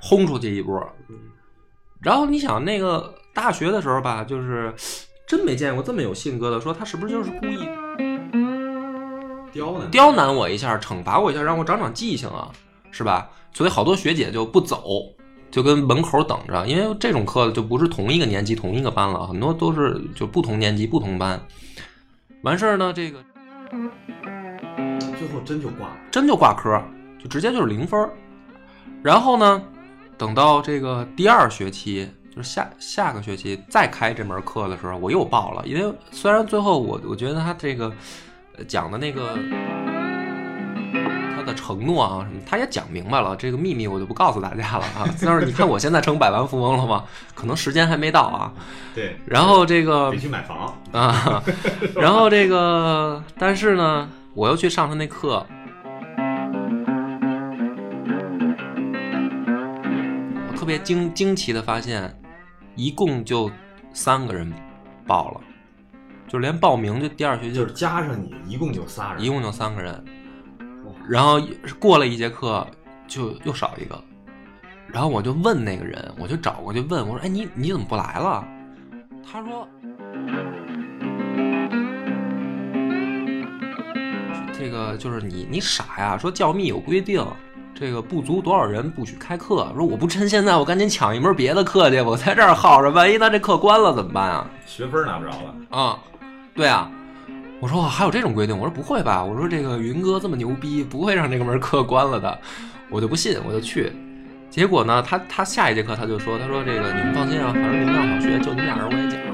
轰出去一波。然后你想那个大学的时候吧，就是真没见过这么有性格的，说他是不是就是故意刁难刁难我一下，惩罚我一下，让我长长记性啊，是吧？所以好多学姐就不走，就跟门口等着，因为这种课就不是同一个年级同一个班了，很多都是就不同年级不同班。完事儿呢，这个最后真就挂了。真就挂科，就直接就是零分儿。然后呢，等到这个第二学期，就是下下个学期再开这门课的时候，我又报了。因为虽然最后我我觉得他这个呃讲的那个他的承诺啊什么，他也讲明白了，这个秘密我就不告诉大家了啊。但是你看我现在成百万富翁了吗？可能时间还没到啊。对，然后这个得去买房。啊，然后这个，但是呢，我又去上他那课，别惊惊奇的发现，一共就三个人报了，就连报名就第二学期就是加上你，一共就仨人。一共就三个人，然后过了一节课就又少一个，然后我就问那个人，我就找过去问我说：“哎，你你怎么不来了？”他说：“这个就是你你傻呀！说教密有规定，这个不足多少人不许开课。说我不趁现在，我赶紧抢一门别的课去，我在这儿耗着，万一他这课关了怎么办啊？”学分拿不着了。啊，对啊，我说还有这种规定，我说不会吧，我说这个云哥这么牛逼，不会让这个门课关了的，我就不信，我就去。结果呢，他他下一节课他就说，他说这个你们放心啊，反正你们俩小学就你们俩人，我也讲。